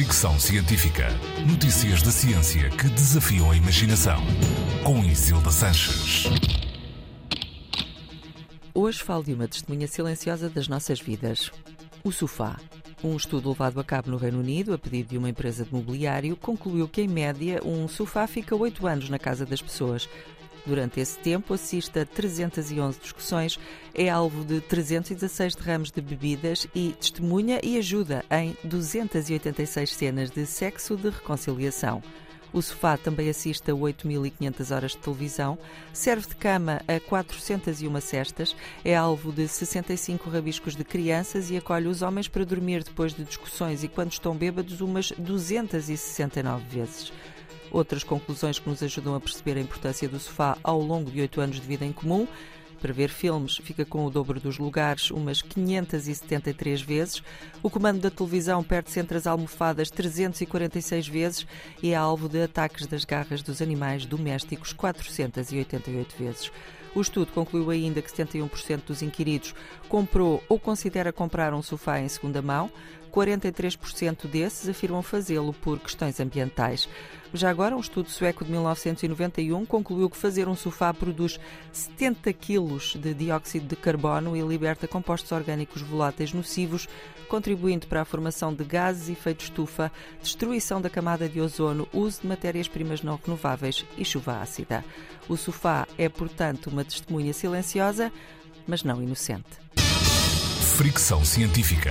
Fricção Científica. Notícias da ciência que desafiam a imaginação. Com Isilda Sanches. Hoje falo de uma testemunha silenciosa das nossas vidas: o sofá. Um estudo levado a cabo no Reino Unido, a pedido de uma empresa de mobiliário, concluiu que, em média, um sofá fica 8 anos na casa das pessoas. Durante esse tempo, assiste a 311 discussões, é alvo de 316 derrames de bebidas e testemunha e ajuda em 286 cenas de sexo de reconciliação. O sofá também assiste a 8.500 horas de televisão, serve de cama a 401 cestas, é alvo de 65 rabiscos de crianças e acolhe os homens para dormir depois de discussões e, quando estão bêbados, umas 269 vezes. Outras conclusões que nos ajudam a perceber a importância do sofá ao longo de oito anos de vida em comum para ver filmes, fica com o dobro dos lugares, umas 573 vezes. O comando da televisão perde-se entre as almofadas 346 vezes e é alvo de ataques das garras dos animais domésticos 488 vezes. O estudo concluiu ainda que 71% dos inquiridos comprou ou considera comprar um sofá em segunda mão. 43% desses afirmam fazê-lo por questões ambientais. Já agora, um estudo sueco de 1991 concluiu que fazer um sofá produz 70 quilos de dióxido de carbono e liberta compostos orgânicos voláteis nocivos, contribuindo para a formação de gases e efeito estufa, destruição da camada de ozono, uso de matérias-primas não renováveis e chuva ácida. O sofá é, portanto, uma testemunha silenciosa, mas não inocente. Fricção científica.